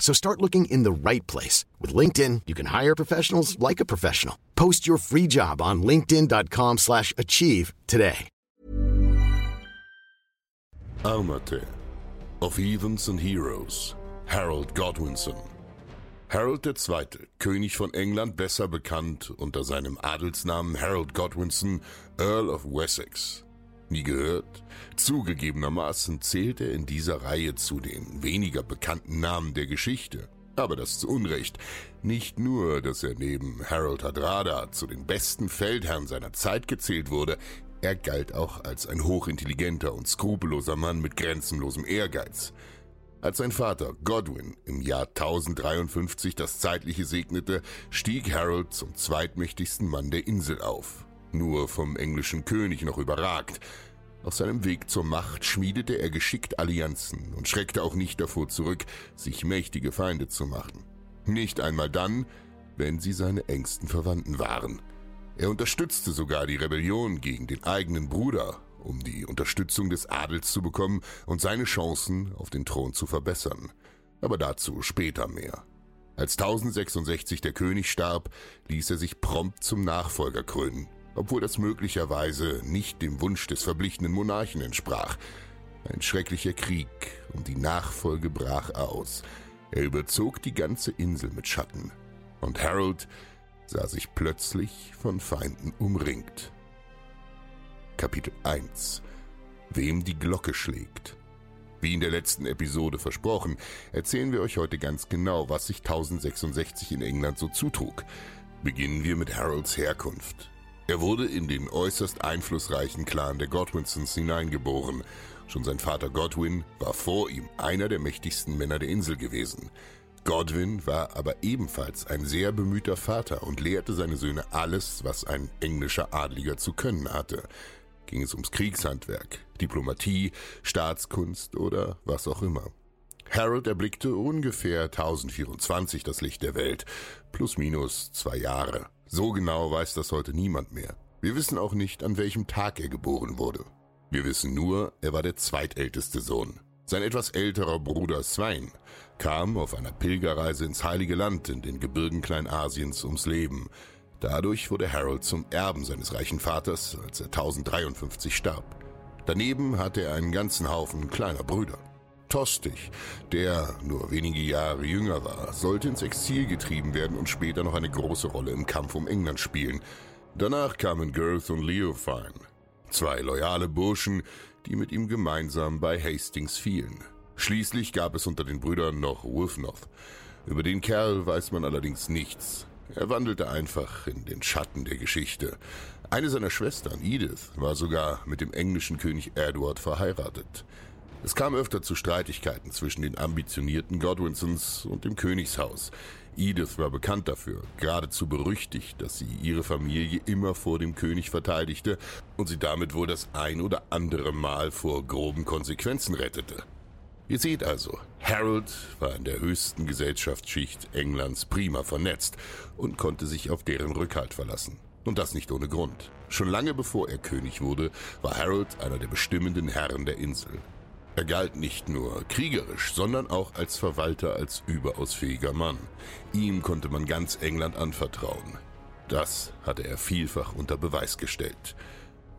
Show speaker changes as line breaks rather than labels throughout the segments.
So start looking in the right place. With LinkedIn, you can hire professionals like a professional. Post your free job on linkedin.com slash achieve today.
Armate of Heathens and Heroes, Harold Godwinson. Harold II., König von England, besser bekannt unter seinem Adelsnamen Harold Godwinson, Earl of Wessex. Nie gehört? Zugegebenermaßen zählt er in dieser Reihe zu den weniger bekannten Namen der Geschichte. Aber das zu Unrecht. Nicht nur, dass er neben Harold Hadrada zu den besten Feldherren seiner Zeit gezählt wurde, er galt auch als ein hochintelligenter und skrupelloser Mann mit grenzenlosem Ehrgeiz. Als sein Vater Godwin im Jahr 1053 das Zeitliche segnete, stieg Harold zum zweitmächtigsten Mann der Insel auf. Nur vom englischen König noch überragt. Auf seinem Weg zur Macht schmiedete er geschickt Allianzen und schreckte auch nicht davor zurück, sich mächtige Feinde zu machen. Nicht einmal dann, wenn sie seine engsten Verwandten waren. Er unterstützte sogar die Rebellion gegen den eigenen Bruder, um die Unterstützung des Adels zu bekommen und seine Chancen auf den Thron zu verbessern. Aber dazu später mehr. Als 1066 der König starb, ließ er sich prompt zum Nachfolger krönen, obwohl das möglicherweise nicht dem Wunsch des verblichenen Monarchen entsprach. Ein schrecklicher Krieg um die Nachfolge brach aus. Er überzog die ganze Insel mit Schatten. Und Harold sah sich plötzlich von Feinden umringt. Kapitel 1 Wem die Glocke schlägt. Wie in der letzten Episode versprochen, erzählen wir euch heute ganz genau, was sich 1066 in England so zutrug. Beginnen wir mit Harolds Herkunft. Er wurde in den äußerst einflussreichen Clan der Godwinsons hineingeboren. Schon sein Vater Godwin war vor ihm einer der mächtigsten Männer der Insel gewesen. Godwin war aber ebenfalls ein sehr bemühter Vater und lehrte seine Söhne alles, was ein englischer Adliger zu können hatte. Ging es ums Kriegshandwerk, Diplomatie, Staatskunst oder was auch immer. Harold erblickte ungefähr 1024 das Licht der Welt, plus minus zwei Jahre. So genau weiß das heute niemand mehr. Wir wissen auch nicht, an welchem Tag er geboren wurde. Wir wissen nur, er war der zweitälteste Sohn. Sein etwas älterer Bruder Svein kam auf einer Pilgerreise ins Heilige Land in den Gebirgen Kleinasiens ums Leben. Dadurch wurde Harold zum Erben seines reichen Vaters, als er 1053 starb. Daneben hatte er einen ganzen Haufen kleiner Brüder. Tostig, der nur wenige Jahre jünger war, sollte ins Exil getrieben werden und später noch eine große Rolle im Kampf um England spielen. Danach kamen Girth und Leofine, zwei loyale Burschen, die mit ihm gemeinsam bei Hastings fielen. Schließlich gab es unter den Brüdern noch Wolfnoth. Über den Kerl weiß man allerdings nichts. Er wandelte einfach in den Schatten der Geschichte. Eine seiner Schwestern, Edith, war sogar mit dem englischen König Edward verheiratet. Es kam öfter zu Streitigkeiten zwischen den ambitionierten Godwinsons und dem Königshaus. Edith war bekannt dafür, geradezu berüchtigt, dass sie ihre Familie immer vor dem König verteidigte und sie damit wohl das ein oder andere Mal vor groben Konsequenzen rettete. Ihr seht also, Harold war in der höchsten Gesellschaftsschicht Englands prima vernetzt und konnte sich auf deren Rückhalt verlassen. Und das nicht ohne Grund. Schon lange bevor er König wurde, war Harold einer der bestimmenden Herren der Insel. Er galt nicht nur kriegerisch, sondern auch als Verwalter, als überaus fähiger Mann. Ihm konnte man ganz England anvertrauen. Das hatte er vielfach unter Beweis gestellt.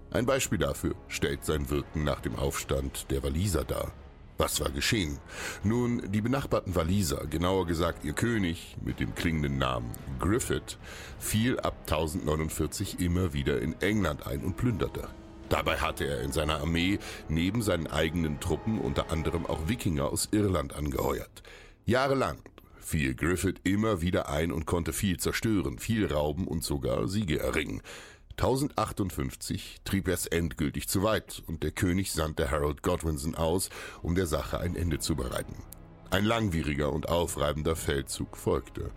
Ein Beispiel dafür stellt sein Wirken nach dem Aufstand der Waliser dar. Was war geschehen? Nun, die benachbarten Waliser, genauer gesagt ihr König mit dem klingenden Namen Griffith, fiel ab 1049 immer wieder in England ein und plünderte. Dabei hatte er in seiner Armee neben seinen eigenen Truppen unter anderem auch Wikinger aus Irland angeheuert. Jahrelang fiel Griffith immer wieder ein und konnte viel zerstören, viel rauben und sogar Siege erringen. 1058 trieb er es endgültig zu weit und der König sandte Harold Godwinson aus, um der Sache ein Ende zu bereiten. Ein langwieriger und aufreibender Feldzug folgte.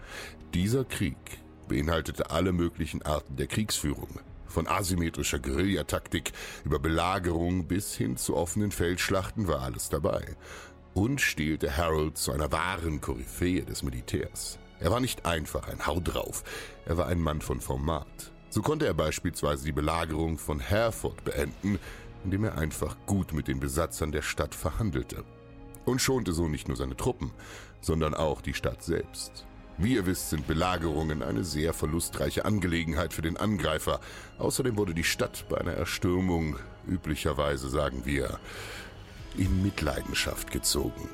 Dieser Krieg beinhaltete alle möglichen Arten der Kriegsführung, von asymmetrischer Guerillataktik über Belagerung bis hin zu offenen Feldschlachten war alles dabei. Und stehlte Harold zu einer wahren Koryphäe des Militärs. Er war nicht einfach ein Hau drauf, er war ein Mann von Format. So konnte er beispielsweise die Belagerung von Hereford beenden, indem er einfach gut mit den Besatzern der Stadt verhandelte. Und schonte so nicht nur seine Truppen, sondern auch die Stadt selbst. Wie ihr wisst, sind Belagerungen eine sehr verlustreiche Angelegenheit für den Angreifer. Außerdem wurde die Stadt bei einer Erstürmung, üblicherweise sagen wir, in Mitleidenschaft gezogen.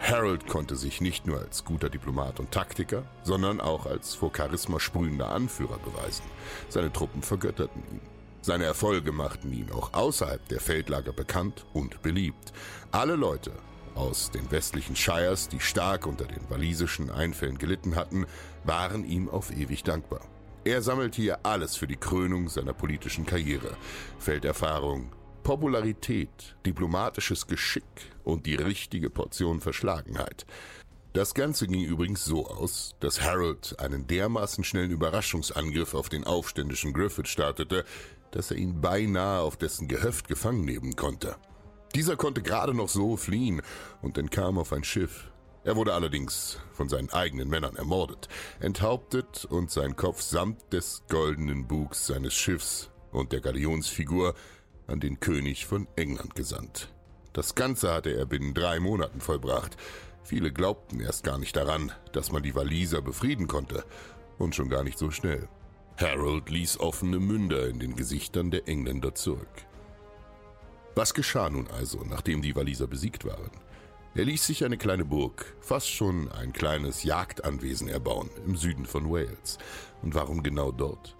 Harold konnte sich nicht nur als guter Diplomat und Taktiker, sondern auch als vor Charisma sprühender Anführer beweisen. Seine Truppen vergötterten ihn. Seine Erfolge machten ihn auch außerhalb der Feldlager bekannt und beliebt. Alle Leute aus den westlichen Shires, die stark unter den walisischen Einfällen gelitten hatten, waren ihm auf ewig dankbar. Er sammelte hier alles für die Krönung seiner politischen Karriere. Felderfahrung, Popularität, diplomatisches Geschick und die richtige Portion Verschlagenheit. Das Ganze ging übrigens so aus, dass Harold einen dermaßen schnellen Überraschungsangriff auf den aufständischen Griffith startete, dass er ihn beinahe auf dessen Gehöft gefangen nehmen konnte. Dieser konnte gerade noch so fliehen und entkam auf ein Schiff. Er wurde allerdings von seinen eigenen Männern ermordet, enthauptet und sein Kopf samt des goldenen Bugs seines Schiffs und der Galionsfigur an den König von England gesandt. Das Ganze hatte er binnen drei Monaten vollbracht. Viele glaubten erst gar nicht daran, dass man die Waliser befrieden konnte. Und schon gar nicht so schnell. Harold ließ offene Münder in den Gesichtern der Engländer zurück. Was geschah nun also, nachdem die Waliser besiegt waren? Er ließ sich eine kleine Burg, fast schon ein kleines Jagdanwesen erbauen im Süden von Wales. Und warum genau dort?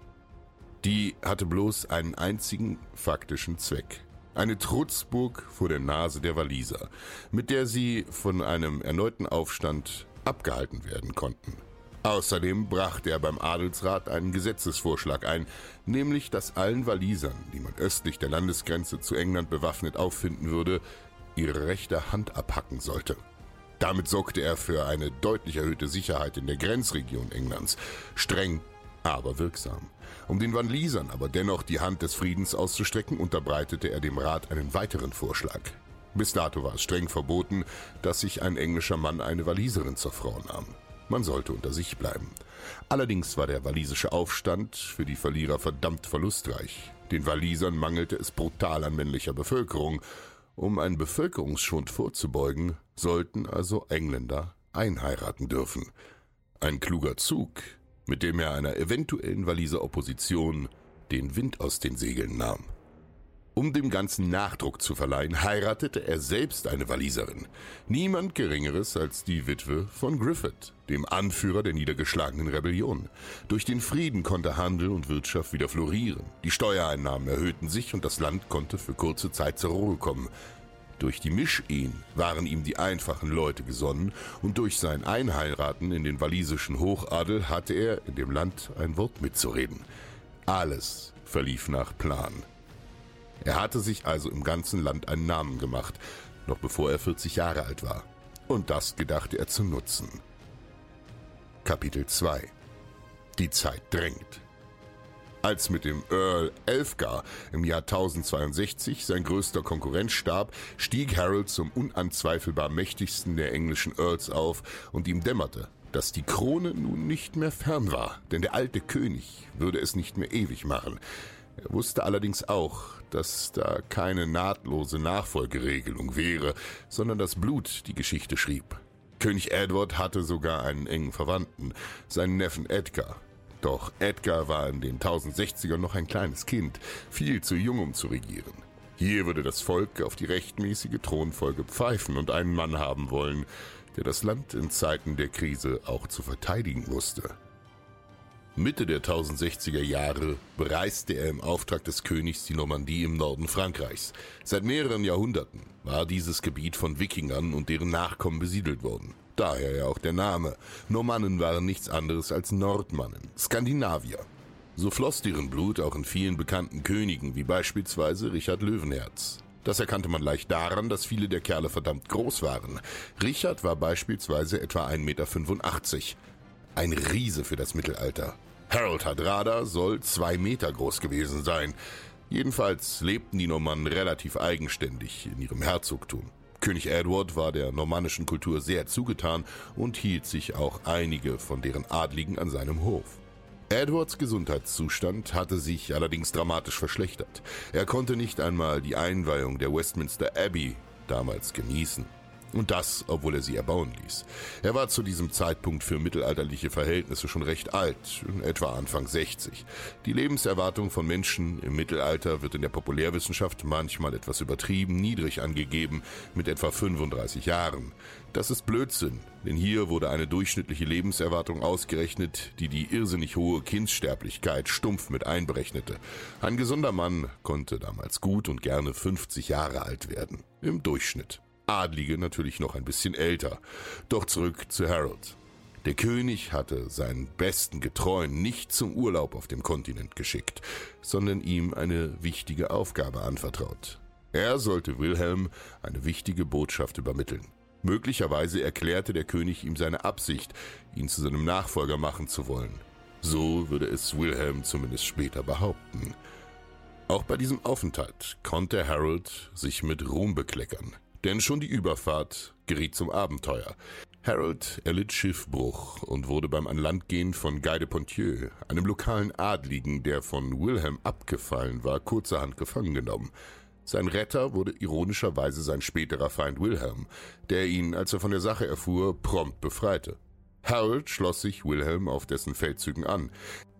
Die hatte bloß einen einzigen faktischen Zweck. Eine Trutzburg vor der Nase der Waliser, mit der sie von einem erneuten Aufstand abgehalten werden konnten. Außerdem brachte er beim Adelsrat einen Gesetzesvorschlag ein, nämlich dass allen Walisern, die man östlich der Landesgrenze zu England bewaffnet auffinden würde, ihre rechte Hand abhacken sollte. Damit sorgte er für eine deutlich erhöhte Sicherheit in der Grenzregion Englands. Streng aber wirksam. Um den Walisern aber dennoch die Hand des Friedens auszustrecken, unterbreitete er dem Rat einen weiteren Vorschlag. Bis dato war es streng verboten, dass sich ein englischer Mann eine Waliserin zur Frau nahm. Man sollte unter sich bleiben. Allerdings war der walisische Aufstand für die Verlierer verdammt verlustreich. Den Walisern mangelte es brutal an männlicher Bevölkerung. Um einen Bevölkerungsschwund vorzubeugen, sollten also Engländer einheiraten dürfen. Ein kluger Zug, mit dem er einer eventuellen Waliser Opposition den Wind aus den Segeln nahm. Um dem Ganzen Nachdruck zu verleihen, heiratete er selbst eine Waliserin. Niemand Geringeres als die Witwe von Griffith, dem Anführer der niedergeschlagenen Rebellion. Durch den Frieden konnte Handel und Wirtschaft wieder florieren. Die Steuereinnahmen erhöhten sich und das Land konnte für kurze Zeit zur Ruhe kommen. Durch die Mischehen waren ihm die einfachen Leute gesonnen und durch sein Einheiraten in den walisischen Hochadel hatte er in dem Land ein Wort mitzureden. Alles verlief nach Plan. Er hatte sich also im ganzen Land einen Namen gemacht, noch bevor er 40 Jahre alt war. Und das gedachte er zu nutzen. Kapitel 2 Die Zeit drängt. Als mit dem Earl Elfgar im Jahr 1062 sein größter Konkurrent starb, stieg Harold zum unanzweifelbar mächtigsten der englischen Earls auf und ihm dämmerte, dass die Krone nun nicht mehr fern war, denn der alte König würde es nicht mehr ewig machen. Er wusste allerdings auch, dass da keine nahtlose Nachfolgeregelung wäre, sondern das Blut die Geschichte schrieb. König Edward hatte sogar einen engen Verwandten, seinen Neffen Edgar. Doch Edgar war in den 1060ern noch ein kleines Kind, viel zu jung, um zu regieren. Hier würde das Volk auf die rechtmäßige Thronfolge pfeifen und einen Mann haben wollen, der das Land in Zeiten der Krise auch zu verteidigen wusste. Mitte der 1060er Jahre bereiste er im Auftrag des Königs die Normandie im Norden Frankreichs. Seit mehreren Jahrhunderten war dieses Gebiet von Wikingern und deren Nachkommen besiedelt worden. Daher ja auch der Name. Normannen waren nichts anderes als Nordmannen, Skandinavier. So floss deren Blut auch in vielen bekannten Königen, wie beispielsweise Richard Löwenherz. Das erkannte man leicht daran, dass viele der Kerle verdammt groß waren. Richard war beispielsweise etwa 1,85 Meter. Ein Riese für das Mittelalter. Harold Hadrada soll zwei Meter groß gewesen sein. Jedenfalls lebten die Normannen relativ eigenständig in ihrem Herzogtum. König Edward war der normannischen Kultur sehr zugetan und hielt sich auch einige von deren Adligen an seinem Hof. Edwards Gesundheitszustand hatte sich allerdings dramatisch verschlechtert. Er konnte nicht einmal die Einweihung der Westminster Abbey damals genießen. Und das, obwohl er sie erbauen ließ. Er war zu diesem Zeitpunkt für mittelalterliche Verhältnisse schon recht alt, etwa Anfang 60. Die Lebenserwartung von Menschen im Mittelalter wird in der Populärwissenschaft manchmal etwas übertrieben niedrig angegeben, mit etwa 35 Jahren. Das ist Blödsinn, denn hier wurde eine durchschnittliche Lebenserwartung ausgerechnet, die die irrsinnig hohe Kindssterblichkeit stumpf mit einberechnete. Ein gesunder Mann konnte damals gut und gerne 50 Jahre alt werden. Im Durchschnitt. Adlige natürlich noch ein bisschen älter. Doch zurück zu Harold. Der König hatte seinen besten Getreuen nicht zum Urlaub auf dem Kontinent geschickt, sondern ihm eine wichtige Aufgabe anvertraut. Er sollte Wilhelm eine wichtige Botschaft übermitteln. Möglicherweise erklärte der König ihm seine Absicht, ihn zu seinem Nachfolger machen zu wollen. So würde es Wilhelm zumindest später behaupten. Auch bei diesem Aufenthalt konnte Harold sich mit Ruhm bekleckern. Denn schon die Überfahrt geriet zum Abenteuer. Harold erlitt Schiffbruch und wurde beim Anlandgehen von Guy de Pontieu, einem lokalen Adligen, der von Wilhelm abgefallen war, kurzerhand gefangen genommen. Sein Retter wurde ironischerweise sein späterer Feind Wilhelm, der ihn, als er von der Sache erfuhr, prompt befreite. Harold schloss sich Wilhelm auf dessen Feldzügen an.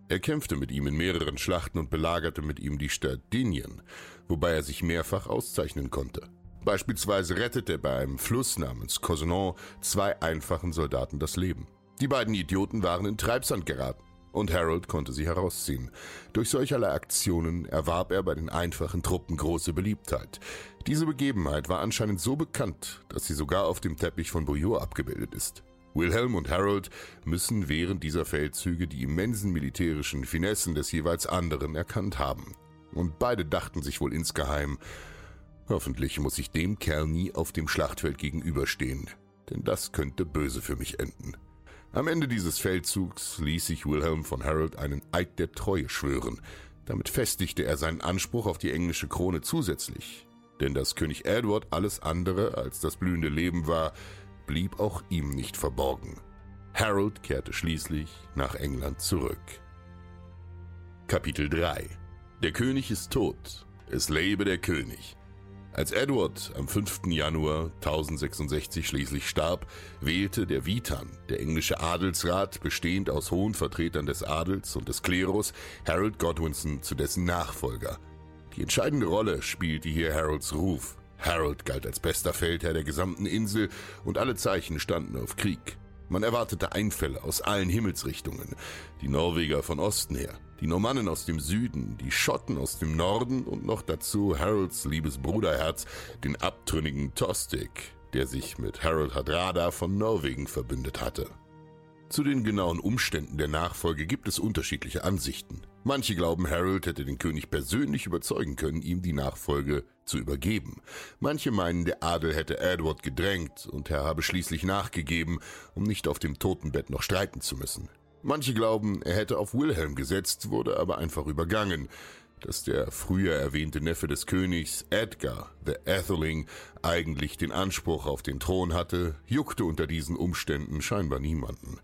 Er kämpfte mit ihm in mehreren Schlachten und belagerte mit ihm die Stadt Dinien, wobei er sich mehrfach auszeichnen konnte. Beispielsweise rettete er bei einem Fluss namens Cosenon zwei einfachen Soldaten das Leben. Die beiden Idioten waren in Treibsand geraten und Harold konnte sie herausziehen. Durch solcherlei Aktionen erwarb er bei den einfachen Truppen große Beliebtheit. Diese Begebenheit war anscheinend so bekannt, dass sie sogar auf dem Teppich von Bouillot abgebildet ist. Wilhelm und Harold müssen während dieser Feldzüge die immensen militärischen Finessen des jeweils anderen erkannt haben. Und beide dachten sich wohl insgeheim, Hoffentlich muss ich dem Kerl nie auf dem Schlachtfeld gegenüberstehen, denn das könnte böse für mich enden. Am Ende dieses Feldzugs ließ sich Wilhelm von Harold einen Eid der Treue schwören. Damit festigte er seinen Anspruch auf die englische Krone zusätzlich. Denn dass König Edward alles andere als das blühende Leben war, blieb auch ihm nicht verborgen. Harold kehrte schließlich nach England zurück. Kapitel 3 Der König ist tot. Es lebe der König. Als Edward am 5. Januar 1066 schließlich starb, wählte der Witan, der englische Adelsrat, bestehend aus hohen Vertretern des Adels und des Klerus, Harold Godwinson zu dessen Nachfolger. Die entscheidende Rolle spielte hier Harolds Ruf. Harold galt als bester Feldherr der gesamten Insel und alle Zeichen standen auf Krieg. Man erwartete Einfälle aus allen Himmelsrichtungen. Die Norweger von Osten her, die Normannen aus dem Süden, die Schotten aus dem Norden und noch dazu Harolds liebes Bruderherz, den abtrünnigen Tostig, der sich mit Harold Hadrada von Norwegen verbündet hatte. Zu den genauen Umständen der Nachfolge gibt es unterschiedliche Ansichten. Manche glauben, Harold hätte den König persönlich überzeugen können, ihm die Nachfolge zu übergeben. Manche meinen, der Adel hätte Edward gedrängt und er habe schließlich nachgegeben, um nicht auf dem Totenbett noch streiten zu müssen. Manche glauben, er hätte auf Wilhelm gesetzt, wurde aber einfach übergangen. dass der früher erwähnte Neffe des Königs, Edgar, the Atheling, eigentlich den Anspruch auf den Thron hatte, juckte unter diesen Umständen scheinbar niemanden.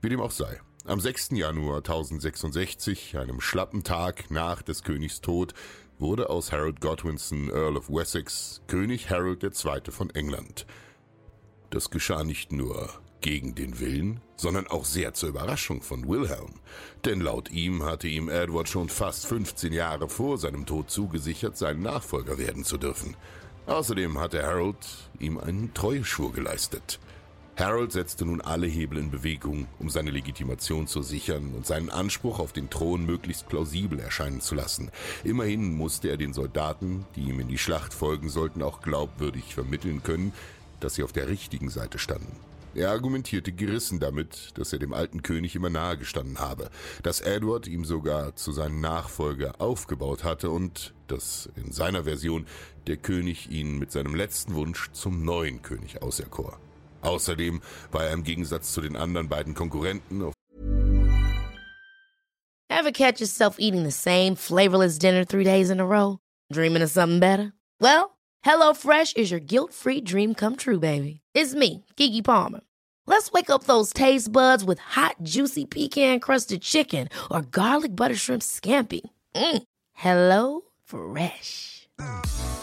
Wie dem auch sei. Am 6. Januar 1066, einem schlappen Tag nach des Königs Tod, wurde aus Harold Godwinson, Earl of Wessex, König Harold II. von England. Das geschah nicht nur gegen den Willen, sondern auch sehr zur Überraschung von Wilhelm. Denn laut ihm hatte ihm Edward schon fast 15 Jahre vor seinem Tod zugesichert, sein Nachfolger werden zu dürfen. Außerdem hatte Harold ihm einen Treueschwur geleistet. Harold setzte nun alle Hebel in Bewegung, um seine Legitimation zu sichern und seinen Anspruch auf den Thron möglichst plausibel erscheinen zu lassen. Immerhin musste er den Soldaten, die ihm in die Schlacht folgen sollten, auch glaubwürdig vermitteln können, dass sie auf der richtigen Seite standen. Er argumentierte gerissen damit, dass er dem alten König immer nahe gestanden habe, dass Edward ihm sogar zu seinem Nachfolger aufgebaut hatte und dass in seiner Version der König ihn mit seinem letzten Wunsch zum neuen König auserkor. Außerdem war er im Gegensatz zu den anderen beiden Konkurrenten auf
Ever catch yourself eating the same flavorless dinner three days in a row? Dreaming of something better? Well, HelloFresh is your guilt-free dream come true, baby. It's me, Kiki Palmer. Let's wake up those taste buds with hot, juicy pecan-crusted chicken or garlic butter shrimp scampi. Mm. Hello Fresh.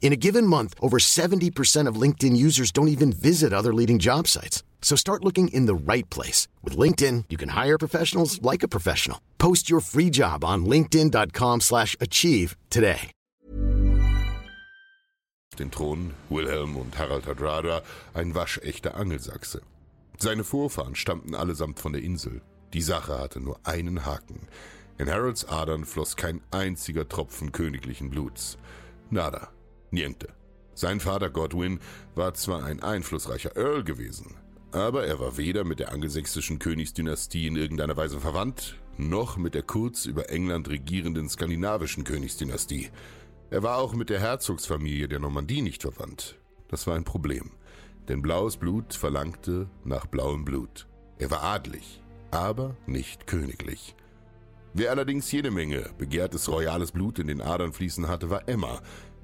In a given month, over 70% of LinkedIn users don't even visit other leading job sites. So start looking in the right place. With LinkedIn, you can hire professionals like a professional. Post your free job on linkedin.com slash achieve today.
den Thron Wilhelm und Harald Hardrada ein waschechter Angelsachse. Seine Vorfahren stammten allesamt von der Insel. Die Sache hatte nur einen Haken. In Harolds Adern floss kein einziger Tropfen königlichen Bluts. Nada. Niente. Sein Vater Godwin war zwar ein einflussreicher Earl gewesen, aber er war weder mit der angelsächsischen Königsdynastie in irgendeiner Weise verwandt, noch mit der kurz über England regierenden skandinavischen Königsdynastie. Er war auch mit der Herzogsfamilie der Normandie nicht verwandt. Das war ein Problem, denn blaues Blut verlangte nach blauem Blut. Er war adlig, aber nicht königlich. Wer allerdings jede Menge begehrtes royales Blut in den Adern fließen hatte, war Emma,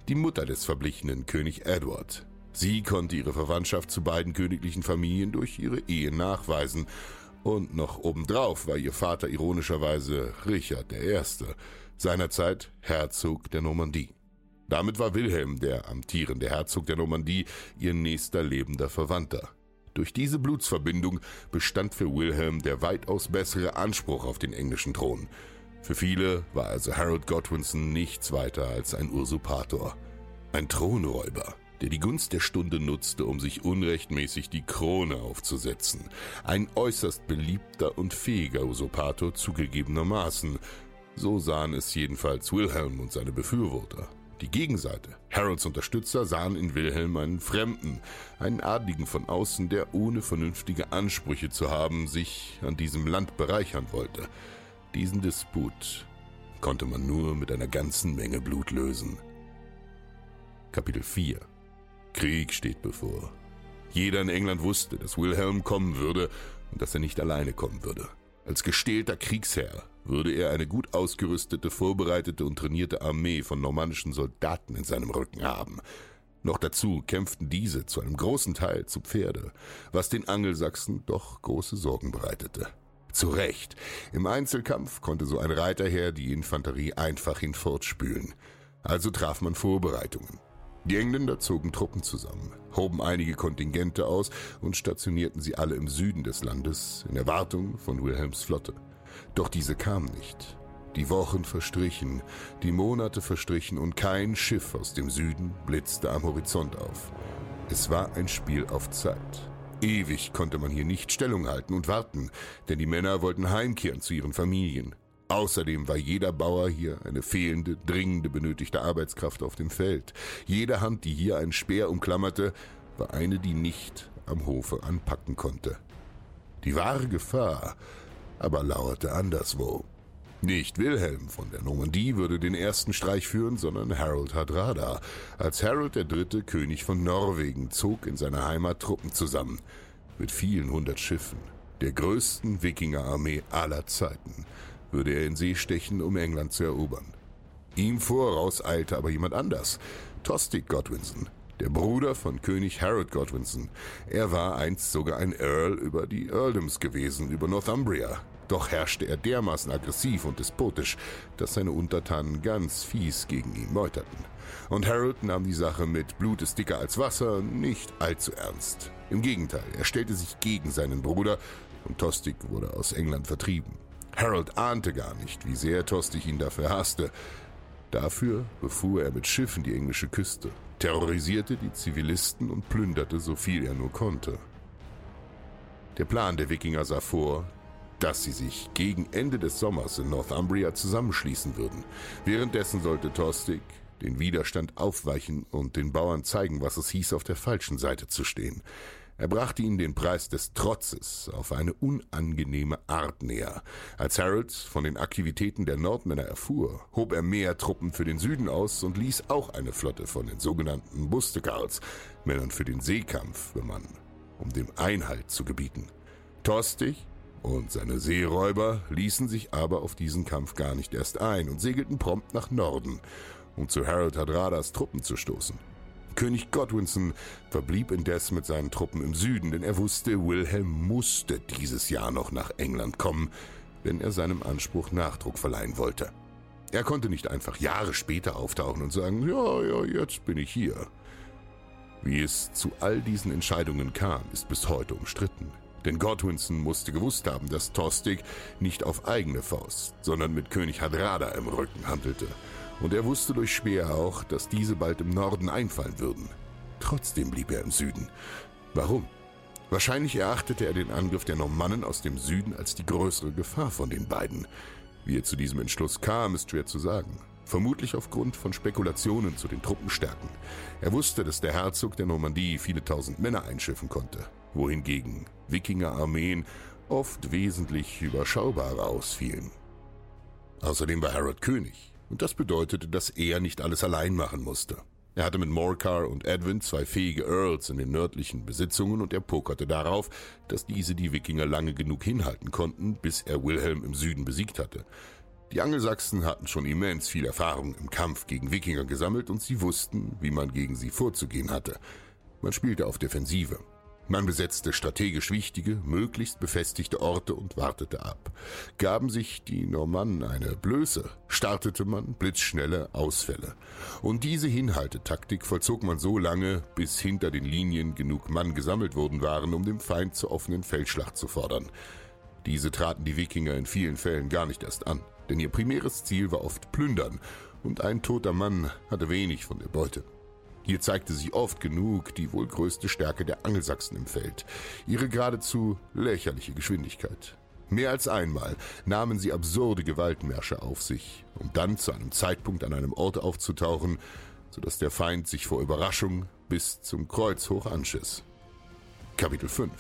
die Mutter des verblichenen König Edward. Sie konnte ihre Verwandtschaft zu beiden königlichen Familien durch ihre Ehe nachweisen, und noch obendrauf war ihr Vater ironischerweise Richard I., seinerzeit Herzog der Normandie. Damit war Wilhelm, der amtierende Herzog der Normandie, ihr nächster lebender Verwandter. Durch diese Blutsverbindung bestand für Wilhelm der weitaus bessere Anspruch auf den englischen Thron. Für viele war also Harold Godwinson nichts weiter als ein Usurpator, ein Thronräuber, der die Gunst der Stunde nutzte, um sich unrechtmäßig die Krone aufzusetzen. Ein äußerst beliebter und fähiger Usurpator zugegebenermaßen. So sahen es jedenfalls Wilhelm und seine Befürworter. Die Gegenseite, Harolds Unterstützer, sahen in Wilhelm einen Fremden, einen Adligen von außen, der ohne vernünftige Ansprüche zu haben, sich an diesem Land bereichern wollte. Diesen Disput konnte man nur mit einer ganzen Menge Blut lösen. Kapitel 4 Krieg steht bevor. Jeder in England wusste, dass Wilhelm kommen würde und dass er nicht alleine kommen würde. Als gestählter Kriegsherr würde er eine gut ausgerüstete, vorbereitete und trainierte Armee von normannischen Soldaten in seinem Rücken haben. Noch dazu kämpften diese zu einem großen Teil zu Pferde, was den Angelsachsen doch große Sorgen bereitete. Zu Recht. Im Einzelkampf konnte so ein Reiterheer die Infanterie einfach hinfortspülen. Also traf man Vorbereitungen. Die Engländer zogen Truppen zusammen, hoben einige Kontingente aus und stationierten sie alle im Süden des Landes in Erwartung von Wilhelms Flotte. Doch diese kam nicht. Die Wochen verstrichen, die Monate verstrichen und kein Schiff aus dem Süden blitzte am Horizont auf. Es war ein Spiel auf Zeit. Ewig konnte man hier nicht Stellung halten und warten, denn die Männer wollten heimkehren zu ihren Familien. Außerdem war jeder Bauer hier eine fehlende, dringende benötigte Arbeitskraft auf dem Feld. Jede Hand, die hier einen Speer umklammerte, war eine, die nicht am Hofe anpacken konnte. Die wahre Gefahr aber lauerte anderswo. Nicht Wilhelm von der Normandie würde den ersten Streich führen, sondern Harold Hardrada. Als Harold III., König von Norwegen, zog in seiner Heimat Truppen zusammen. Mit vielen hundert Schiffen, der größten Wikingerarmee aller Zeiten, würde er in See stechen, um England zu erobern. Ihm voraus eilte aber jemand anders, Tostig Godwinson, der Bruder von König Harold Godwinson. Er war einst sogar ein Earl über die Earldoms gewesen, über Northumbria. Doch herrschte er dermaßen aggressiv und despotisch, dass seine Untertanen ganz fies gegen ihn meuterten. Und Harold nahm die Sache mit Blut ist dicker als Wasser nicht allzu ernst. Im Gegenteil, er stellte sich gegen seinen Bruder und Tostig wurde aus England vertrieben. Harold ahnte gar nicht, wie sehr Tostig ihn dafür hasste. Dafür befuhr er mit Schiffen die englische Küste, terrorisierte die Zivilisten und plünderte so viel er nur konnte. Der Plan der Wikinger sah vor, dass sie sich gegen Ende des Sommers in Northumbria zusammenschließen würden. Währenddessen sollte Tostig den Widerstand aufweichen und den Bauern zeigen, was es hieß, auf der falschen Seite zu stehen. Er brachte ihnen den Preis des Trotzes auf eine unangenehme Art näher. Als Harold von den Aktivitäten der Nordmänner erfuhr, hob er mehr Truppen für den Süden aus und ließ auch eine Flotte von den sogenannten Bustegals, Männern für den Seekampf, bemannen, um dem Einhalt zu gebieten. Tostig und seine Seeräuber ließen sich aber auf diesen Kampf gar nicht erst ein und segelten prompt nach Norden, um zu Harold Hadradas Truppen zu stoßen. König Godwinson verblieb indes mit seinen Truppen im Süden, denn er wusste, Wilhelm musste dieses Jahr noch nach England kommen, wenn er seinem Anspruch Nachdruck verleihen wollte. Er konnte nicht einfach Jahre später auftauchen und sagen, ja, ja, jetzt bin ich hier. Wie es zu all diesen Entscheidungen kam, ist bis heute umstritten. Denn Godwinson musste gewusst haben, dass Tostig nicht auf eigene Faust, sondern mit König Hadrada im Rücken handelte und er wusste durch Speer auch, dass diese bald im Norden einfallen würden. Trotzdem blieb er im Süden. Warum? Wahrscheinlich erachtete er den Angriff der Normannen aus dem Süden als die größere Gefahr von den beiden. Wie er zu diesem Entschluss kam, ist schwer zu sagen. Vermutlich aufgrund von Spekulationen zu den Truppenstärken. Er wusste, dass der Herzog der Normandie viele tausend Männer einschiffen konnte, wohingegen Wikingerarmeen oft wesentlich überschaubarer ausfielen. Außerdem war Harold König und das bedeutete, dass er nicht alles allein machen musste. Er hatte mit Morcar und Edwin zwei fähige Earls in den nördlichen Besitzungen und er pokerte darauf, dass diese die Wikinger lange genug hinhalten konnten, bis er Wilhelm im Süden besiegt hatte. Die Angelsachsen hatten schon immens viel Erfahrung im Kampf gegen Wikinger gesammelt und sie wussten, wie man gegen sie vorzugehen hatte. Man spielte auf Defensive. Man besetzte strategisch wichtige, möglichst befestigte Orte und wartete ab. Gaben sich die Normannen eine Blöße, startete man blitzschnelle Ausfälle. Und diese Hinhaltetaktik vollzog man so lange, bis hinter den Linien genug Mann gesammelt worden waren, um dem Feind zur offenen Feldschlacht zu fordern. Diese traten die Wikinger in vielen Fällen gar nicht erst an, denn ihr primäres Ziel war oft Plündern, und ein toter Mann hatte wenig von der Beute. Hier zeigte sich oft genug die wohl größte Stärke der Angelsachsen im Feld, ihre geradezu lächerliche Geschwindigkeit. Mehr als einmal nahmen sie absurde Gewaltmärsche auf sich, um dann zu einem Zeitpunkt an einem Ort aufzutauchen, sodass der Feind sich vor Überraschung bis zum Kreuz hoch anschiss. Kapitel 5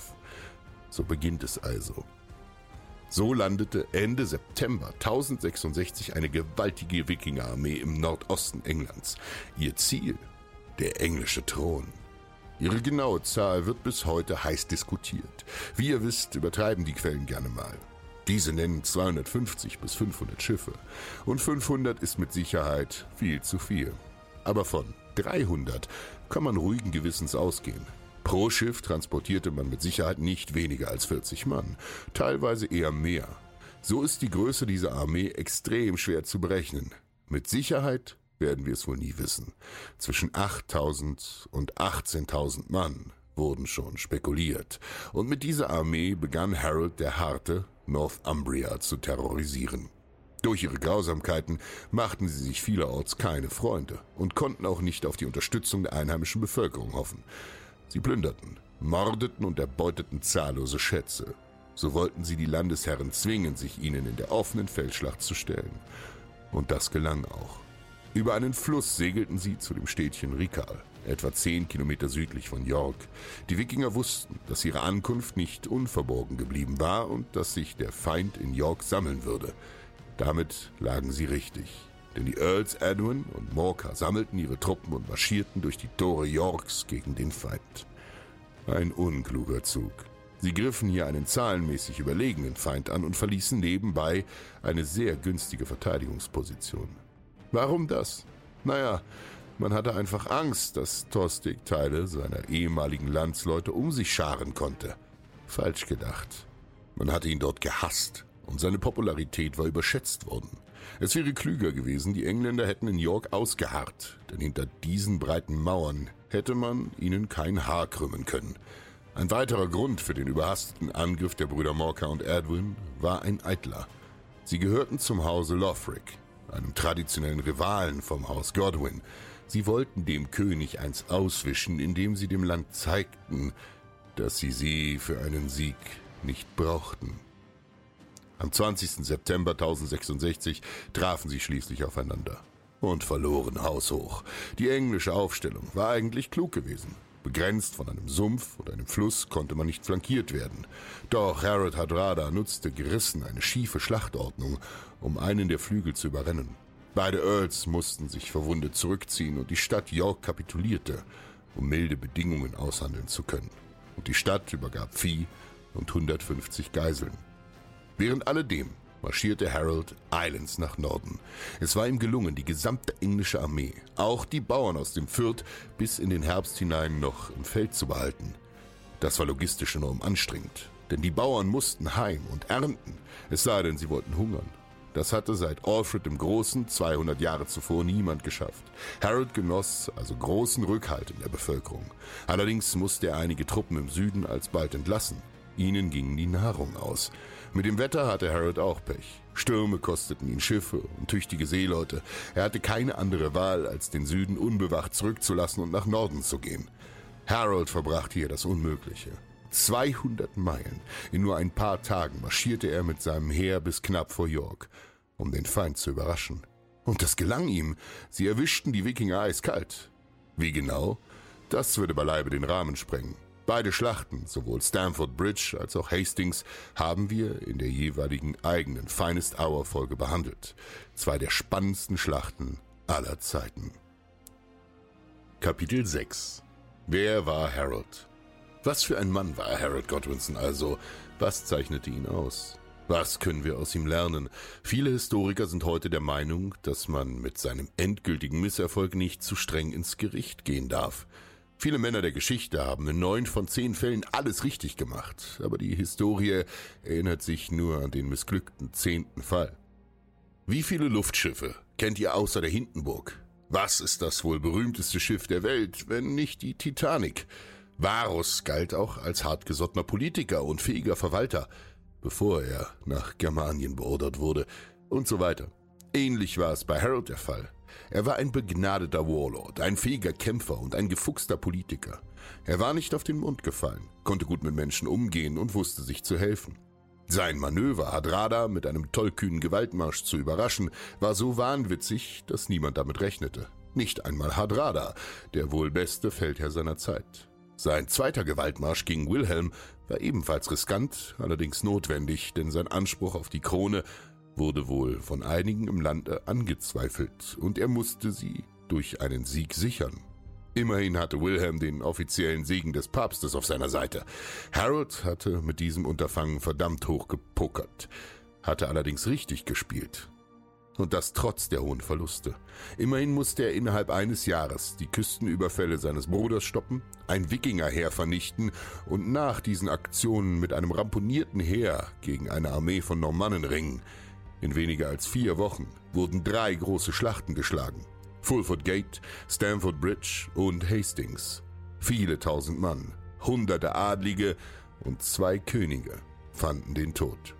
So beginnt es also. So landete Ende September 1066 eine gewaltige Wikingerarmee im Nordosten Englands. Ihr Ziel der englische Thron. Ihre genaue Zahl wird bis heute heiß diskutiert. Wie ihr wisst, übertreiben die Quellen gerne mal. Diese nennen 250 bis 500 Schiffe und 500 ist mit Sicherheit viel zu viel. Aber von 300 kann man ruhigen Gewissens ausgehen. Pro Schiff transportierte man mit Sicherheit nicht weniger als 40 Mann, teilweise eher mehr. So ist die Größe dieser Armee extrem schwer zu berechnen. Mit Sicherheit werden wir es wohl nie wissen. Zwischen 8000 und 18.000 Mann wurden schon spekuliert. Und mit dieser Armee begann Harold der Harte, Northumbria zu terrorisieren. Durch ihre Grausamkeiten machten sie sich vielerorts keine Freunde und konnten auch nicht auf die Unterstützung der einheimischen Bevölkerung hoffen. Sie plünderten, mordeten und erbeuteten zahllose Schätze. So wollten sie die Landesherren zwingen, sich ihnen in der offenen Feldschlacht zu stellen. Und das gelang auch. Über einen Fluss segelten sie zu dem Städtchen Rikal, etwa zehn Kilometer südlich von York. Die Wikinger wussten, dass ihre Ankunft nicht unverborgen geblieben war und dass sich der Feind in York sammeln würde. Damit lagen sie richtig, denn die Earls Edwin und Morcar sammelten ihre Truppen und marschierten durch die Tore Yorks gegen den Feind. Ein unkluger Zug. Sie griffen hier einen zahlenmäßig überlegenen Feind an und verließen nebenbei eine sehr günstige Verteidigungsposition. Warum das? Naja, man hatte einfach Angst, dass Tostig Teile seiner ehemaligen Landsleute um sich scharen konnte. Falsch gedacht. Man hatte ihn dort gehasst und seine Popularität war überschätzt worden. Es wäre klüger gewesen, die Engländer hätten in York ausgeharrt, denn hinter diesen breiten Mauern hätte man ihnen kein Haar krümmen können. Ein weiterer Grund für den überhasteten Angriff der Brüder Morka und Edwin war ein eitler. Sie gehörten zum Hause Lothric, einem traditionellen Rivalen vom Haus Godwin. Sie wollten dem König eins auswischen, indem sie dem Land zeigten, dass sie sie für einen Sieg nicht brauchten. Am 20. September 1066 trafen sie schließlich aufeinander und verloren haushoch. Die englische Aufstellung war eigentlich klug gewesen. Begrenzt von einem Sumpf und einem Fluss konnte man nicht flankiert werden. Doch Harold Hadrada nutzte gerissen eine schiefe Schlachtordnung, um einen der Flügel zu überrennen. Beide Earls mussten sich verwundet zurückziehen und die Stadt York kapitulierte, um milde Bedingungen aushandeln zu können. Und die Stadt übergab Vieh und 150 Geiseln. Während alledem marschierte Harold Islands nach Norden. Es war ihm gelungen, die gesamte englische Armee, auch die Bauern aus dem Fürth, bis in den Herbst hinein noch im Feld zu behalten. Das war logistisch enorm anstrengend, denn die Bauern mussten heim und ernten, es sei denn, sie wollten hungern. Das hatte seit Alfred dem Großen 200 Jahre zuvor niemand geschafft. Harold genoss also großen Rückhalt in der Bevölkerung. Allerdings musste er einige Truppen im Süden alsbald entlassen. Ihnen ging die Nahrung aus. Mit dem Wetter hatte Harold auch Pech. Stürme kosteten ihn Schiffe und tüchtige Seeleute. Er hatte keine andere Wahl, als den Süden unbewacht zurückzulassen und nach Norden zu gehen. Harold verbrachte hier das Unmögliche. 200 Meilen. In nur ein paar Tagen marschierte er mit seinem Heer bis knapp vor York, um den Feind zu überraschen. Und das gelang ihm. Sie erwischten die Wikinger eiskalt. Wie genau? Das würde beileibe den Rahmen sprengen. Beide Schlachten, sowohl Stamford Bridge als auch Hastings, haben wir in der jeweiligen eigenen Finest Hour Folge behandelt. Zwei der spannendsten Schlachten aller Zeiten. Kapitel 6 Wer war Harold? Was für ein Mann war Harold Godwinson also? Was zeichnete ihn aus? Was können wir aus ihm lernen? Viele Historiker sind heute der Meinung, dass man mit seinem endgültigen Misserfolg nicht zu streng ins Gericht gehen darf. Viele Männer der Geschichte haben in neun von zehn Fällen alles richtig gemacht, aber die Historie erinnert sich nur an den missglückten zehnten Fall. Wie viele Luftschiffe kennt ihr außer der Hindenburg? Was ist das wohl berühmteste Schiff der Welt, wenn nicht die Titanic? Varus galt auch als hartgesottener Politiker und fähiger Verwalter, bevor er nach Germanien beordert wurde und so weiter. Ähnlich war es bei Harold der Fall. Er war ein begnadeter Warlord, ein fähiger Kämpfer und ein gefuchster Politiker. Er war nicht auf den Mund gefallen, konnte gut mit Menschen umgehen und wusste sich zu helfen. Sein Manöver, Hadrada mit einem tollkühnen Gewaltmarsch zu überraschen, war so wahnwitzig, dass niemand damit rechnete. Nicht einmal Hadrada, der wohl beste Feldherr seiner Zeit. Sein zweiter Gewaltmarsch gegen Wilhelm war ebenfalls riskant, allerdings notwendig, denn sein Anspruch auf die Krone wurde wohl von einigen im Lande angezweifelt und er musste sie durch einen Sieg sichern. Immerhin hatte Wilhelm den offiziellen Segen des Papstes auf seiner Seite. Harold hatte mit diesem Unterfangen verdammt hoch gepokert, hatte allerdings richtig gespielt. Und das trotz der hohen Verluste. Immerhin musste er innerhalb eines Jahres die Küstenüberfälle seines Bruders stoppen, ein Wikingerheer vernichten und nach diesen Aktionen mit einem ramponierten Heer gegen eine Armee von Normannen ringen. In weniger als vier Wochen wurden drei große Schlachten geschlagen. Fulford Gate, Stamford Bridge und Hastings. Viele tausend Mann, hunderte Adlige und zwei Könige fanden den Tod.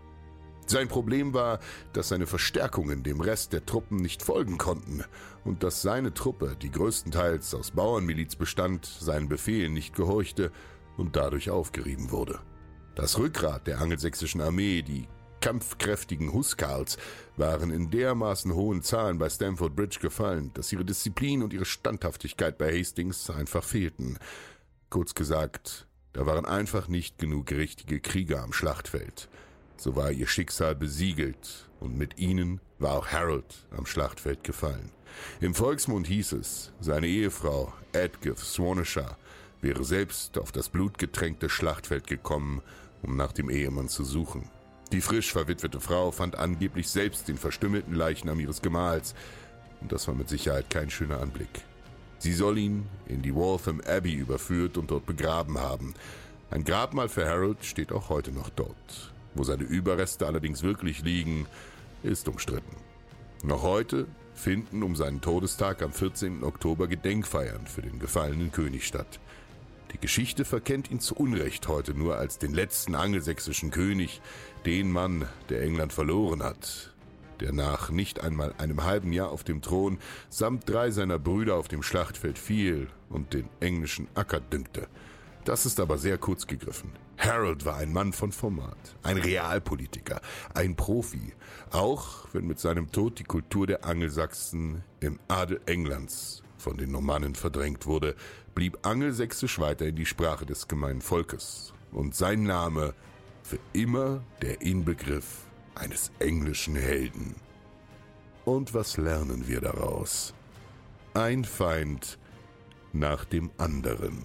Sein Problem war, dass seine Verstärkungen dem Rest der Truppen nicht folgen konnten und dass seine Truppe, die größtenteils aus Bauernmiliz bestand, seinen Befehlen nicht gehorchte und dadurch aufgerieben wurde. Das Rückgrat der angelsächsischen Armee, die kampfkräftigen Huskarls, waren in dermaßen hohen Zahlen bei Stamford Bridge gefallen, dass ihre Disziplin und ihre Standhaftigkeit bei Hastings einfach fehlten. Kurz gesagt, da waren einfach nicht genug richtige Krieger am Schlachtfeld. So war ihr Schicksal besiegelt, und mit ihnen war auch Harold am Schlachtfeld gefallen. Im Volksmund hieß es, seine Ehefrau Edgith Swanisher wäre selbst auf das blutgetränkte Schlachtfeld gekommen, um nach dem Ehemann zu suchen. Die frisch verwitwete Frau fand angeblich selbst den verstümmelten Leichnam ihres Gemahls, und das war mit Sicherheit kein schöner Anblick. Sie soll ihn in die Waltham Abbey überführt und dort begraben haben. Ein Grabmal für Harold steht auch heute noch dort. Wo seine Überreste allerdings wirklich liegen, ist umstritten. Noch heute finden um seinen Todestag am 14. Oktober Gedenkfeiern für den gefallenen König statt. Die Geschichte verkennt ihn zu Unrecht heute nur als den letzten angelsächsischen König, den Mann, der England verloren hat, der nach nicht einmal einem halben Jahr auf dem Thron samt drei seiner Brüder auf dem Schlachtfeld fiel und den englischen Acker dünkte. Das ist aber sehr kurz gegriffen. Harold war ein Mann von Format, ein Realpolitiker, ein Profi, auch wenn mit seinem Tod die Kultur der Angelsachsen im Adel Englands von den Normannen verdrängt wurde, blieb Angelsächsisch weiterhin die Sprache des gemeinen Volkes und sein Name für immer der Inbegriff eines englischen Helden. Und was lernen wir daraus? Ein Feind nach dem anderen.